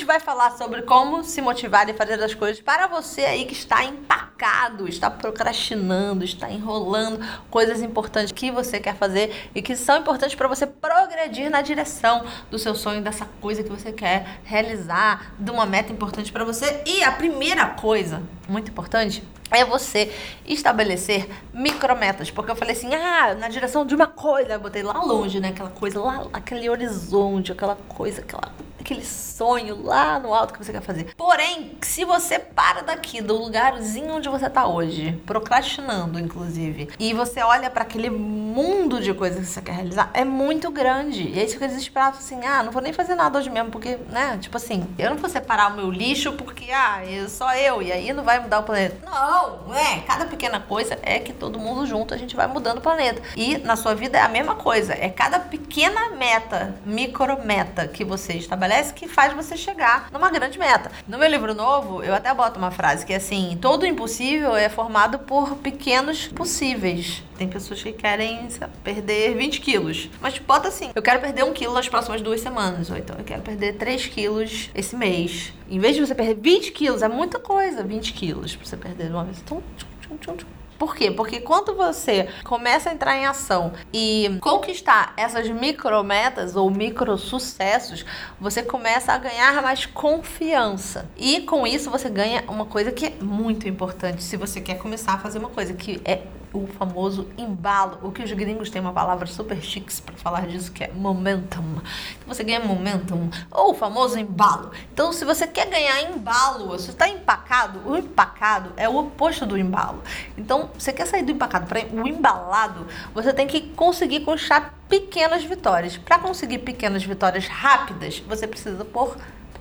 gente vai falar sobre como se motivar e fazer as coisas para você aí que está empacado, está procrastinando, está enrolando coisas importantes que você quer fazer e que são importantes para você progredir na direção do seu sonho, dessa coisa que você quer realizar, de uma meta importante para você. E a primeira coisa, muito importante, é você estabelecer micrometas. Porque eu falei assim, ah, na direção de uma coisa, eu botei lá longe, né? Aquela coisa lá, aquele horizonte, aquela coisa, aquela aquele sonho lá no alto que você quer fazer. Porém, se você para daqui do lugarzinho onde você tá hoje, procrastinando inclusive, e você olha para aquele mundo de coisas que você quer realizar, é muito grande. E aí você fica desesperado assim: "Ah, não vou nem fazer nada hoje mesmo porque, né, tipo assim, eu não vou separar o meu lixo porque ah, eu só eu e aí não vai mudar o planeta". Não, é, cada pequena coisa é que todo mundo junto a gente vai mudando o planeta. E na sua vida é a mesma coisa, é cada pequena meta, micrometa que você estabelece que faz você chegar numa grande meta. No meu livro novo, eu até boto uma frase que é assim: todo impossível é formado por pequenos possíveis. Tem pessoas que querem perder 20 quilos. Mas bota assim: eu quero perder um quilo nas próximas duas semanas. Ou então eu quero perder 3 quilos esse mês. Em vez de você perder 20 quilos, é muita coisa 20 quilos pra você perder de uma vez. Então, tchum, tchum, tchum. Por quê? Porque quando você começa a entrar em ação e conquistar essas micrometas ou micro sucessos, você começa a ganhar mais confiança. E com isso você ganha uma coisa que é muito importante se você quer começar a fazer uma coisa que é o famoso embalo, o que os gringos têm uma palavra super chique para falar disso, que é momentum. Então você ganha momentum, ou o famoso embalo. Então, se você quer ganhar embalo, você está empacado, o empacado é o oposto do embalo. Então, você quer sair do empacado para o embalado, você tem que conseguir conquistar pequenas vitórias. Para conseguir pequenas vitórias rápidas, você precisa pôr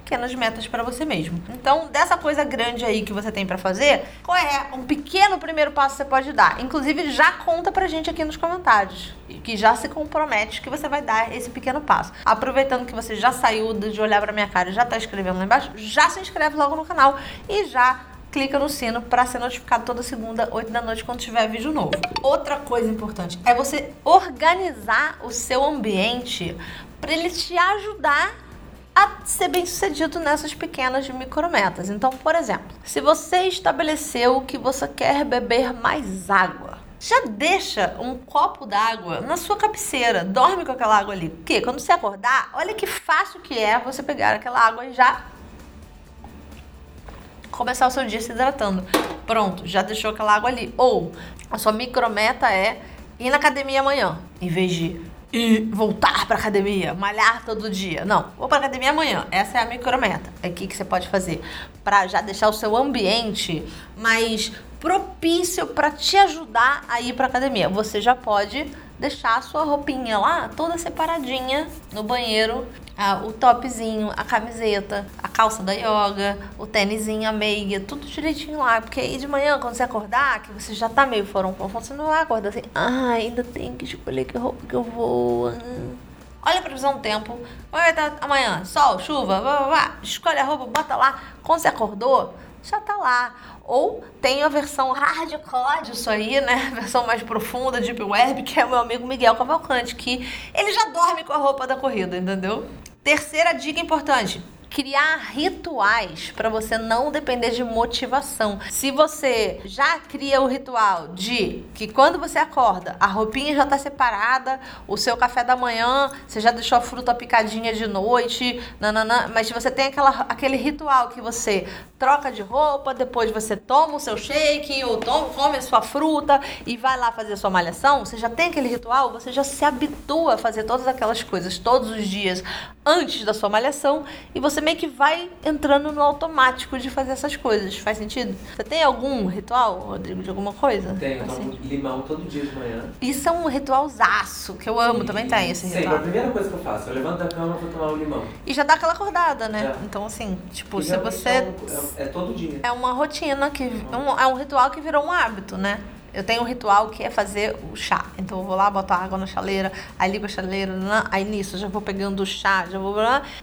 pequenas metas para você mesmo. Então, dessa coisa grande aí que você tem para fazer, qual é um pequeno primeiro passo que você pode dar? Inclusive, já conta pra gente aqui nos comentários, que já se compromete que você vai dar esse pequeno passo. Aproveitando que você já saiu de olhar pra minha cara e já tá escrevendo lá embaixo, já se inscreve logo no canal e já clica no sino para ser notificado toda segunda, 8 da noite, quando tiver vídeo novo. Outra coisa importante é você organizar o seu ambiente para ele te ajudar a ser bem sucedido nessas pequenas micrometas. Então, por exemplo, se você estabeleceu que você quer beber mais água, já deixa um copo d'água na sua cabeceira, dorme com aquela água ali. Porque quando você acordar, olha que fácil que é você pegar aquela água e já começar o seu dia se hidratando. Pronto, já deixou aquela água ali. Ou a sua micrometa é ir na academia amanhã, em vez de e voltar para academia, malhar todo dia. Não, vou para academia amanhã. Essa é a micrometa. É aqui que você pode fazer para já deixar o seu ambiente mais propício para te ajudar a ir para academia. Você já pode deixar a sua roupinha lá toda separadinha no banheiro ah, o topzinho, a camiseta, a calça da yoga, o tênisinho, a meia, tudo direitinho lá. Porque aí de manhã, quando você acordar, que você já tá meio fora você não vai acordar assim, ah, ainda tem que escolher que roupa que eu vou. Olha a previsão do tempo. Vai estar amanhã, sol, chuva, blá, blá, blá. escolhe a roupa, bota lá. Quando você acordou, já tá lá. Ou tem a versão hardcore disso aí, né? A versão mais profunda, deep web, que é o meu amigo Miguel Cavalcante, que ele já dorme com a roupa da corrida, entendeu? Terceira dica importante: criar rituais para você não depender de motivação. Se você já cria o ritual de que quando você acorda, a roupinha já está separada, o seu café da manhã, você já deixou a fruta picadinha de noite, nananã, mas você tem aquela, aquele ritual que você troca de roupa, depois você toma o seu shake ou toma, come a sua fruta e vai lá fazer a sua malhação, você já tem aquele ritual, você já se habitua a fazer todas aquelas coisas todos os dias antes da sua malhação e você meio que vai entrando no automático de fazer essas coisas. Faz sentido? Você tem algum ritual, Rodrigo, de alguma coisa? Tenho, assim? tomo limão todo dia de manhã. Isso é um ritualzaço que eu amo, e, também tem esse ritual. Sim, a primeira coisa que eu faço, eu levanto da cama e vou tomar o um limão. E já dá aquela acordada, né? Então assim, tipo, e se você... É, é, todo dia. É uma rotina, que uhum. é um ritual que virou um hábito, né? Eu tenho um ritual que é fazer o chá. Então eu vou lá, boto a água na chaleira, aí ligo a chaleira, aí nisso já vou pegando o chá, já vou.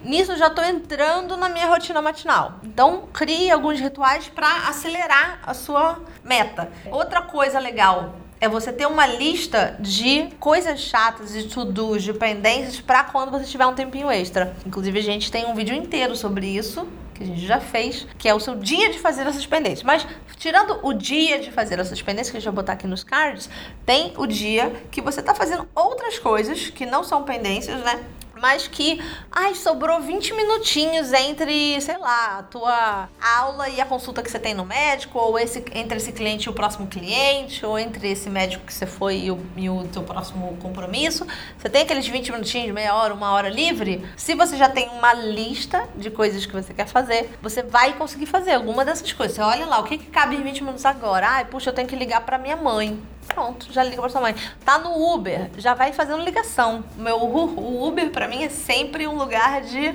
Nisso já tô entrando na minha rotina matinal. Então crie alguns rituais para acelerar a sua meta. Outra coisa legal é você ter uma lista de coisas chatas, de to-dos, de pendências para quando você tiver um tempinho extra. Inclusive, a gente tem um vídeo inteiro sobre isso que a gente já fez, que é o seu dia de fazer essas pendências. Mas tirando o dia de fazer essas pendências, que a gente vai botar aqui nos cards, tem o dia que você tá fazendo outras coisas que não são pendências, né? Mas que, ai, sobrou 20 minutinhos entre, sei lá, a tua aula e a consulta que você tem no médico, ou esse, entre esse cliente e o próximo cliente, ou entre esse médico que você foi e o, e o teu próximo compromisso. Você tem aqueles 20 minutinhos, meia hora, uma hora livre. Se você já tem uma lista de coisas que você quer fazer, você vai conseguir fazer alguma dessas coisas. Você olha lá, o que, que cabe em 20 minutos agora? Ai, puxa, eu tenho que ligar para minha mãe. Pronto, já liga pra sua mãe. Tá no Uber, já vai fazendo ligação. Meu, o Uber pra mim é sempre um lugar de.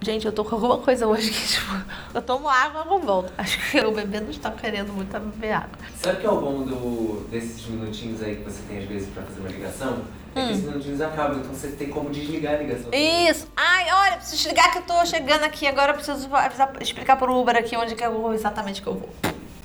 Gente, eu tô com alguma coisa hoje que, tipo, eu tomo água com volta. Acho que o bebê não está querendo muito beber água. Sabe o que é o bom do, desses minutinhos aí que você tem às vezes pra fazer uma ligação? É Hum. que esses minutinhos acabam, então você tem como desligar a ligação. Isso. Ai, olha, preciso te ligar que eu tô chegando aqui. Agora eu preciso avisar- explicar pro Uber aqui onde que eu vou, exatamente que eu vou.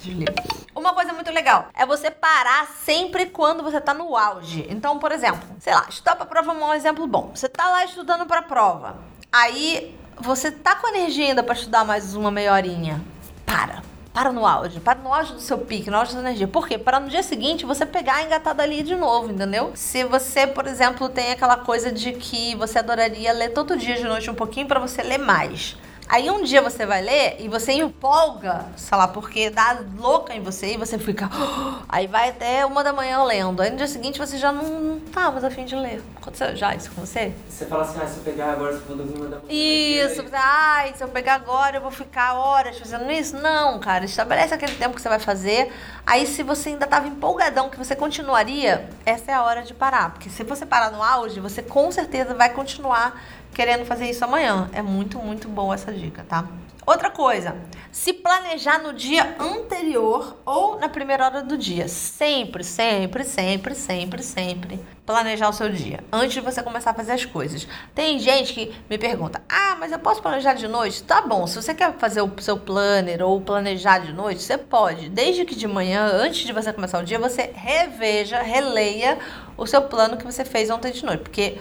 Desliga. Uma coisa muito legal é você parar sempre quando você tá no auge. Então, por exemplo, sei lá, estudar pra prova é um exemplo bom. Você tá lá estudando pra prova. Aí você tá com energia ainda pra estudar mais uma meia horinha. Para. Para no auge, para no auge do seu pique, no auge da energia. Por quê? Para no dia seguinte você pegar engatado ali de novo, entendeu? Se você, por exemplo, tem aquela coisa de que você adoraria ler todo dia de noite um pouquinho para você ler mais. Aí um dia você vai ler e você empolga, sei lá, porque dá louca em você e você fica. Aí vai até uma da manhã lendo. Aí no dia seguinte você já não, não tá mais afim de ler. Aconteceu já isso com você? Você fala assim, ah, se eu pegar agora, se eu dormir uma da manhã. Isso, você, ai, se eu pegar agora eu vou ficar horas fazendo isso. Não, cara, estabelece aquele tempo que você vai fazer. Aí, se você ainda tava empolgadão que você continuaria, essa é a hora de parar. Porque se você parar no auge, você com certeza vai continuar querendo fazer isso amanhã. É muito, muito boa essa dica, tá? Outra coisa, se planejar no dia anterior ou na primeira hora do dia. Sempre, sempre, sempre, sempre, sempre planejar o seu dia antes de você começar a fazer as coisas. Tem gente que me pergunta: "Ah, mas eu posso planejar de noite?" Tá bom, se você quer fazer o seu planner ou planejar de noite, você pode, desde que de manhã, antes de você começar o dia, você reveja, releia o seu plano que você fez ontem de noite, porque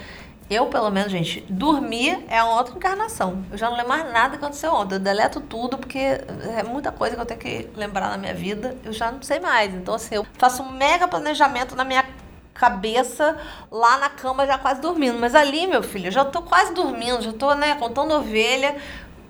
eu, pelo menos, gente, dormir é uma outra encarnação. Eu já não lembro mais nada que aconteceu ontem. Eu deleto tudo, porque é muita coisa que eu tenho que lembrar na minha vida. Eu já não sei mais. Então, assim, eu faço um mega planejamento na minha cabeça, lá na cama, já quase dormindo. Mas ali, meu filho, eu já tô quase dormindo, já tô, né, contando ovelha.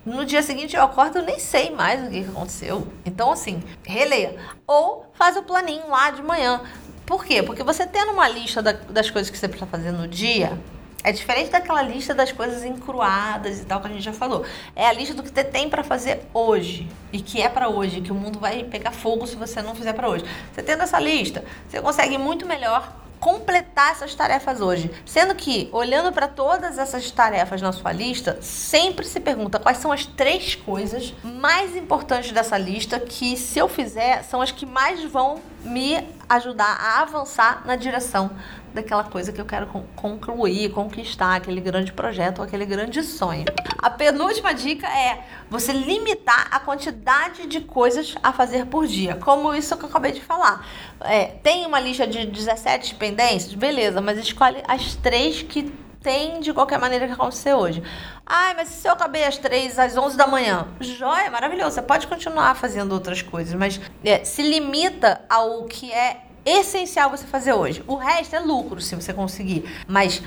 No dia seguinte eu acordo, eu nem sei mais o que aconteceu. Então, assim, releia. Ou faz o planinho lá de manhã. Por quê? Porque você tendo uma lista da- das coisas que você precisa fazer no dia, é diferente daquela lista das coisas encruadas e tal que a gente já falou. É a lista do que você tem pra fazer hoje e que é pra hoje, que o mundo vai pegar fogo se você não fizer pra hoje. Você tendo essa lista, você consegue muito melhor completar essas tarefas hoje. Sendo que, olhando para todas essas tarefas na sua lista, sempre se pergunta quais são as três coisas mais importantes dessa lista que, se eu fizer, são as que mais vão me ajudar a avançar na direção daquela coisa que eu quero con- concluir, conquistar, aquele grande projeto ou aquele grande sonho. A penúltima dica é você limitar a quantidade de coisas a fazer por dia, como isso que eu acabei de falar. É, tem uma lista de 17 pendências? Beleza, mas escolhe as três que tem de qualquer maneira que acontecer hoje. Ai, mas se eu acabei às 3, às 11 da manhã? Joia, maravilhoso. Você pode continuar fazendo outras coisas, mas é, se limita ao que é essencial você fazer hoje. O resto é lucro se você conseguir. Mas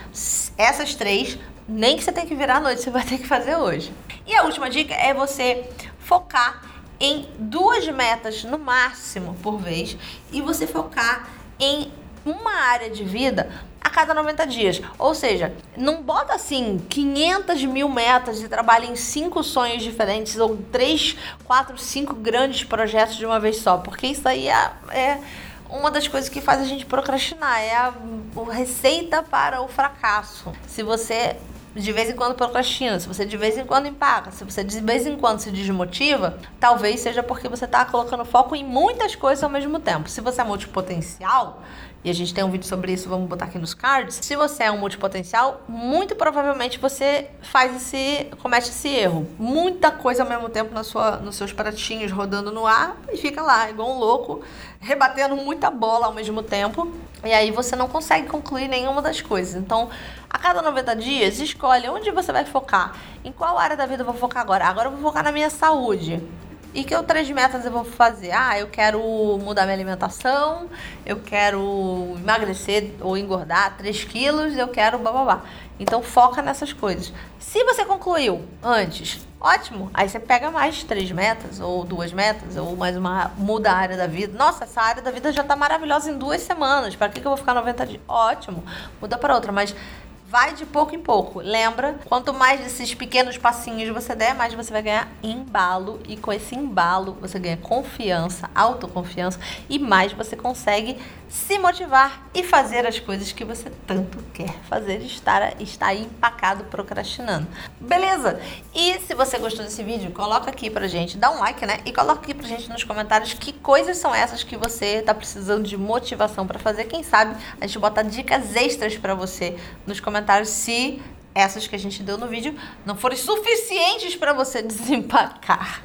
essas três, nem que você tenha que virar à noite, você vai ter que fazer hoje. E a última dica é você focar em duas metas no máximo por vez e você focar em uma área de vida a cada 90 dias. Ou seja, não bota assim 500 mil metas e trabalha em cinco sonhos diferentes ou três, quatro, cinco grandes projetos de uma vez só, porque isso aí é, é uma das coisas que faz a gente procrastinar, é a, a receita para o fracasso. Se você de vez em quando procrastina, se você de vez em quando empaca, se você de vez em quando se desmotiva, talvez seja porque você está colocando foco em muitas coisas ao mesmo tempo. Se você é multipotencial, e a gente tem um vídeo sobre isso, vamos botar aqui nos cards. Se você é um multipotencial, muito provavelmente você faz esse, comete esse erro. Muita coisa ao mesmo tempo na sua, nos seus pratinhos rodando no ar e fica lá, igual um louco, rebatendo muita bola ao mesmo tempo. E aí você não consegue concluir nenhuma das coisas. Então, a cada 90 dias, escolhe onde você vai focar. Em qual área da vida eu vou focar agora? Agora eu vou focar na minha saúde. E que outras metas eu vou fazer? Ah, eu quero mudar minha alimentação, eu quero emagrecer ou engordar 3 quilos, eu quero bababá. Então foca nessas coisas. Se você concluiu antes, ótimo. Aí você pega mais três metas, ou duas metas, ou mais uma. Muda a área da vida. Nossa, essa área da vida já tá maravilhosa em duas semanas. Para que, que eu vou ficar 90 dias? Ótimo. Muda para outra. Mas vai de pouco em pouco. Lembra? Quanto mais desses pequenos passinhos você der, mais você vai ganhar embalo. E com esse embalo, você ganha confiança, autoconfiança e mais você consegue se motivar e fazer as coisas que você tanto quer fazer, estar, estar aí empacado procrastinando. Beleza? E se você gostou desse vídeo, coloca aqui pra gente, dá um like, né? E coloca aqui pra gente nos comentários que coisas são essas que você tá precisando de motivação para fazer. Quem sabe a gente bota dicas extras para você nos comentários se essas que a gente deu no vídeo não forem suficientes para você desempacar.